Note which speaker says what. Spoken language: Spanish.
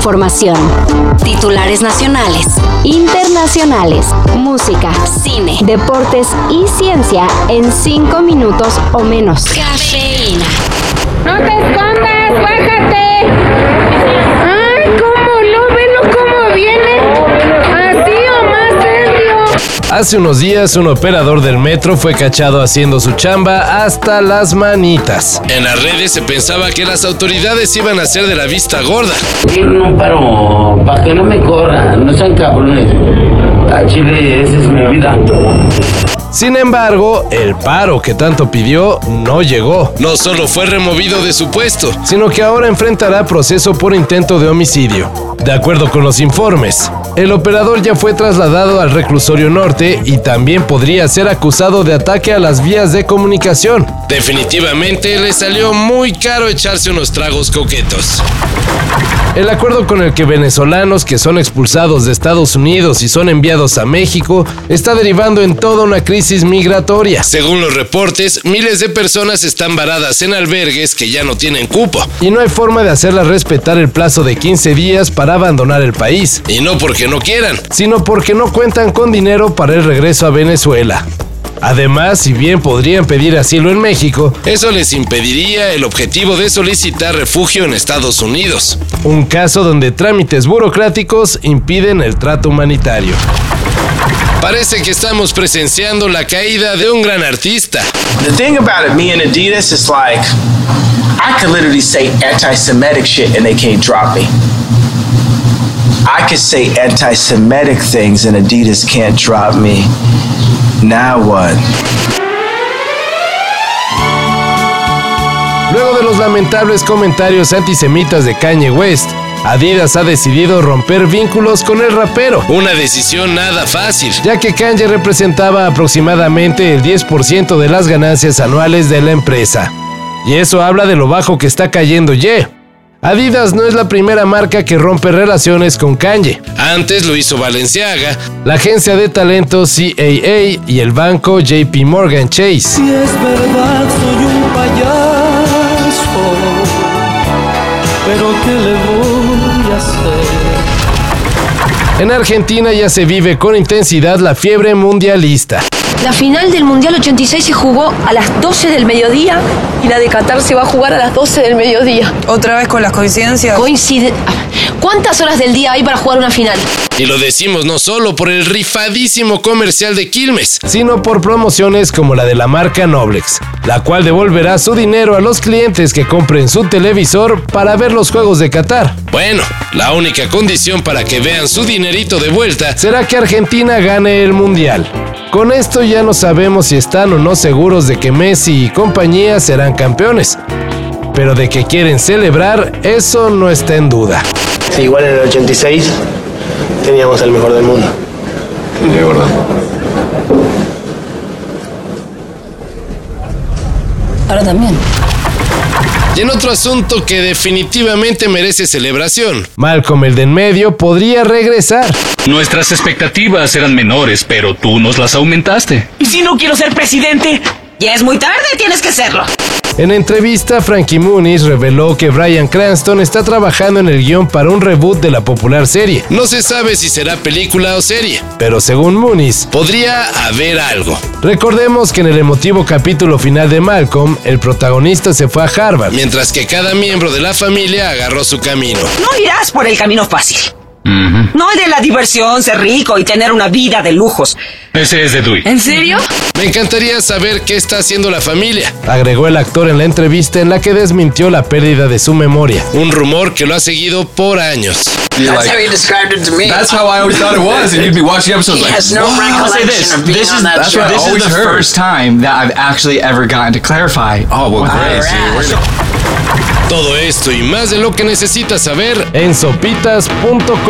Speaker 1: información. Titulares nacionales, internacionales, música, cine, deportes y ciencia en cinco minutos o menos. Cafeína.
Speaker 2: No te escondas, bájate. Ay, cómo no, velo cómo viene. Así o más serio.
Speaker 3: Hace unos días un operador del metro fue cachado haciendo su chamba hasta las manitas. En las redes se pensaba que las autoridades iban a ser de la vista gorda.
Speaker 4: No paro para que no me corran, no sean cabrones. A Chile, esa es mi vida.
Speaker 3: Sin embargo, el paro que tanto pidió no llegó. No solo fue removido de su puesto, sino que ahora enfrentará proceso por intento de homicidio. De acuerdo con los informes, el operador ya fue trasladado al reclusorio norte y también podría ser acusado de ataque a las vías de comunicación. Definitivamente le salió muy caro echarse unos tragos coquetos. El acuerdo con el que venezolanos que son expulsados de Estados Unidos y son enviados a México está derivando en toda una crisis migratoria. Según los reportes, miles de personas están varadas en albergues que ya no tienen cupo. Y no hay forma de hacerlas respetar el plazo de 15 días para abandonar el país. Y no porque no quieran, sino porque no cuentan con dinero para el regreso a Venezuela. Además, si bien podrían pedir asilo en México, eso les impediría el objetivo de solicitar refugio en Estados Unidos. Un caso donde trámites burocráticos impiden el trato humanitario. Parece que estamos presenciando la caída de un gran artista.
Speaker 5: The thing about it, me and Adidas is like, I could literally say anti-Semitic shit and they can't drop me. I could say anti-Semitic things and Adidas can't drop me. Now what?
Speaker 3: Luego de los lamentables comentarios antisemitas de Kanye West, Adidas ha decidido romper vínculos con el rapero. Una decisión nada fácil, ya que Kanye representaba aproximadamente el 10% de las ganancias anuales de la empresa. Y eso habla de lo bajo que está cayendo Ye. Adidas no es la primera marca que rompe relaciones con Kanye. Antes lo hizo Balenciaga, la agencia de talento CAA y el banco JP Morgan Chase.
Speaker 6: Si es verdad, soy un payaso. Pero ¿qué le voy a hacer?
Speaker 3: En Argentina ya se vive con intensidad la fiebre mundialista.
Speaker 7: La final del Mundial 86 se jugó a las 12 del mediodía y la de Qatar se va a jugar a las 12 del mediodía.
Speaker 8: Otra vez con las coincidencias.
Speaker 7: Coincide. ¿Cuántas horas del día hay para jugar una final?
Speaker 3: Y lo decimos no solo por el rifadísimo comercial de Quilmes, sino por promociones como la de la marca Noblex, la cual devolverá su dinero a los clientes que compren su televisor para ver los juegos de Qatar. Bueno, la única condición para que vean su dinerito de vuelta será que Argentina gane el Mundial. Con esto ya no sabemos si están o no seguros de que Messi y compañía serán campeones. Pero de que quieren celebrar, eso no está en duda.
Speaker 9: Sí, igual en el 86 teníamos el mejor del mundo.
Speaker 10: De verdad.
Speaker 7: Ahora también.
Speaker 3: Y en otro asunto que definitivamente merece celebración, Malcolm el de en medio podría regresar.
Speaker 11: Nuestras expectativas eran menores, pero tú nos las aumentaste.
Speaker 12: ¿Y si no quiero ser presidente? Ya es muy tarde, tienes que serlo.
Speaker 3: En entrevista, Frankie Muniz reveló que Brian Cranston está trabajando en el guion para un reboot de la popular serie. No se sabe si será película o serie, pero según Muniz, podría haber algo. Recordemos que en el emotivo capítulo final de Malcolm, el protagonista se fue a Harvard, mientras que cada miembro de la familia agarró su camino.
Speaker 12: No irás por el camino fácil. No el de la diversión, ser rico y tener una vida de lujos.
Speaker 11: Ese es de Dewey.
Speaker 7: ¿En serio?
Speaker 3: Me encantaría saber qué está haciendo la familia, agregó el actor en la entrevista en la que desmintió la pérdida de su memoria, un rumor que lo ha seguido por años.
Speaker 10: That's
Speaker 12: how he described it to me.
Speaker 10: That's how I always thought it was. And you'd be watching episodes
Speaker 12: He
Speaker 10: like,
Speaker 12: has?
Speaker 13: I'll say this. This is,
Speaker 12: that
Speaker 10: That's what
Speaker 13: this is the
Speaker 10: heard.
Speaker 13: first time that I've actually ever gotten to clarify.
Speaker 10: Oh, well, gonna-
Speaker 3: Todo esto y más de lo que necesitas saber en sopitas.com.